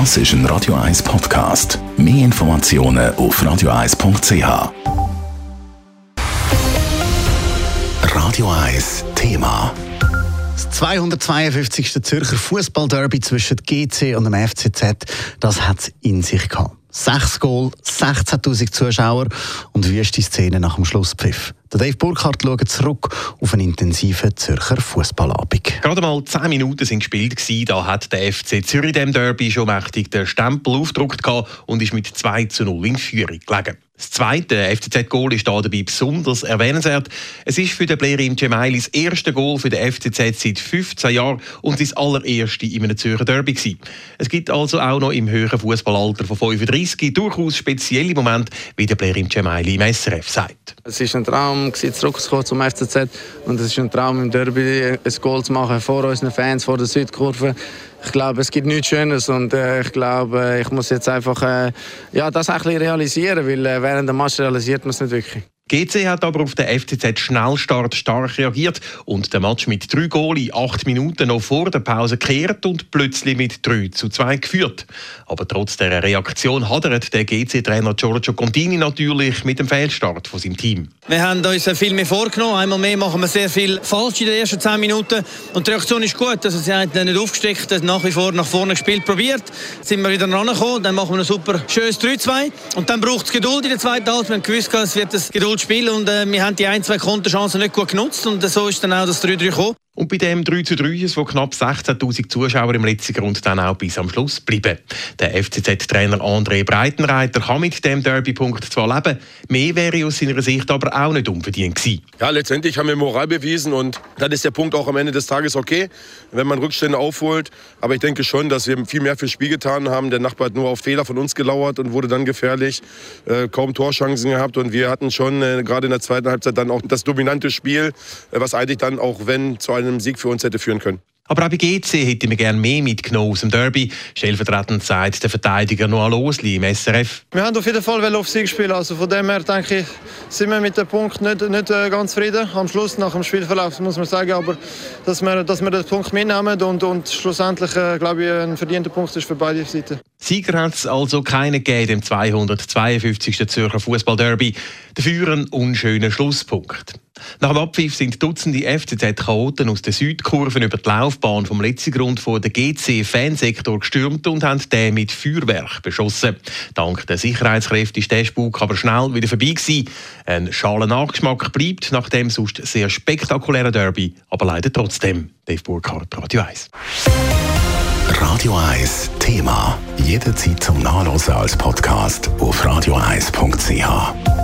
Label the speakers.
Speaker 1: Das ist ein Radio 1 Podcast. Mehr Informationen auf radio1.ch. Radio 1 Thema.
Speaker 2: Das 252. Zürcher Fußballderby zwischen GC und dem FCZ, das hat es in sich gehabt. Sechs Goal, 16.000 Zuschauer und wüste Szenen nach dem Schlusspfiff. Der Dave Burkhardt schaut zurück auf einen intensiven Zürcher Fußballabend.
Speaker 3: Gerade mal zehn Minuten sind gespielt da hat der FC Zürich dem Derby schon mächtig den Stempel aufgedruckt und ist mit 2 zu 0 in Führung gelegen. Das zweite FCZ-Goal ist da dabei besonders erwähnenswert. Es ist für den Blerim Cemaili das erste Goal für den FCZ seit 15 Jahren und sein allererste in einem Zürcher Derby gewesen. Es gibt also auch noch im höheren Fußballalter von 35 durchaus spezielle Momente, wie der Blerim Cemaili im SRF sagt.
Speaker 4: Es ist ein Traum, zurückzukommen zum FCZ und es ist ein Traum im Derby ein Goal zu machen vor unseren Fans, vor der Südkurve ich glaube, es gibt nichts Schönes und äh, ich glaube, ich muss jetzt einfach äh, ja, das ein bisschen realisieren, weil äh, während der Match realisiert man es nicht wirklich.
Speaker 3: GC hat aber auf den FCZ Schnellstart stark reagiert und den Match mit drei Goal acht Minuten noch vor der Pause gekehrt und plötzlich mit 3 zu 2 geführt. Aber trotz dieser Reaktion hadert der GC-Trainer Giorgio Contini natürlich mit dem Fehlstart von seinem Team.
Speaker 5: Wir haben uns viel mehr vorgenommen. Einmal mehr machen wir sehr viel falsch in den ersten 10 Minuten und die Reaktion ist gut. Also sie haben nicht aufgesteckt, nach wie vor nach vorne gespielt, probiert. Sind wir wieder rangekommen, dann machen wir ein super schönes 3-2 und dann braucht es Geduld in der zweiten Halbzeit. Wir haben gewusst, es wird das Geduld Spiel und äh, wir haben die ein, zwei Konterchancen nicht gut genutzt und so ist dann auch das 3-3 gekommen.
Speaker 3: Und bei dem 3 zu 3, wo knapp 16.000 Zuschauer im letzten Grund dann auch bis am Schluss bleiben. Der FCZ-Trainer André Breitenreiter kann mit dem Derby-Punkt zwar leben, mehr wäre aus seiner Sicht aber auch nicht unverdient gewesen.
Speaker 6: Ja, letztendlich haben wir Moral bewiesen und dann ist der Punkt auch am Ende des Tages okay, wenn man Rückstände aufholt. Aber ich denke schon, dass wir viel mehr fürs Spiel getan haben. Der Nachbar hat nur auf Fehler von uns gelauert und wurde dann gefährlich. Äh, kaum Torchancen gehabt und wir hatten schon äh, gerade in der zweiten Halbzeit dann auch das dominante Spiel, äh, was eigentlich dann auch wenn zu einem einem Sieg für uns hätte führen können.
Speaker 3: Aber auch bei GC hätte mir gerne mehr mitgenommen aus dem Derby. Stellvertretend sagt der Verteidiger Noah Losli im SRF.
Speaker 7: Wir haben auf jeden Fall auf Sieg spielen. Also von dem her denke ich, sind wir mit dem Punkt nicht, nicht äh, ganz zufrieden. Am Schluss, nach dem Spielverlauf, muss man sagen. Aber dass wir, dass wir den Punkt mitnehmen und, und schlussendlich, äh, glaube ich, ein verdienter Punkt ist für beide Seiten.
Speaker 3: Sieger hat es also keine gegeben im 252. Zürcher Fußball-Derby. Dafür ein unschöner Schlusspunkt. Nach dem Abpfiff sind Dutzende FCZ-Chaoten aus der Südkurven über die Laufbahn vom letzten Grund vor der GC-Fansektor gestürmt und haben den mit Feuerwerk beschossen. Dank der Sicherheitskräfte ist der Spuk aber schnell wieder vorbei gewesen. Ein schaler Nachgeschmack bleibt nach dem sonst sehr spektakulären Derby, aber leider trotzdem. Dave Burkhardt, Radio 1.
Speaker 1: Radio 1 Thema. Jederzeit zum Nachlesen als Podcast auf radio1.ch.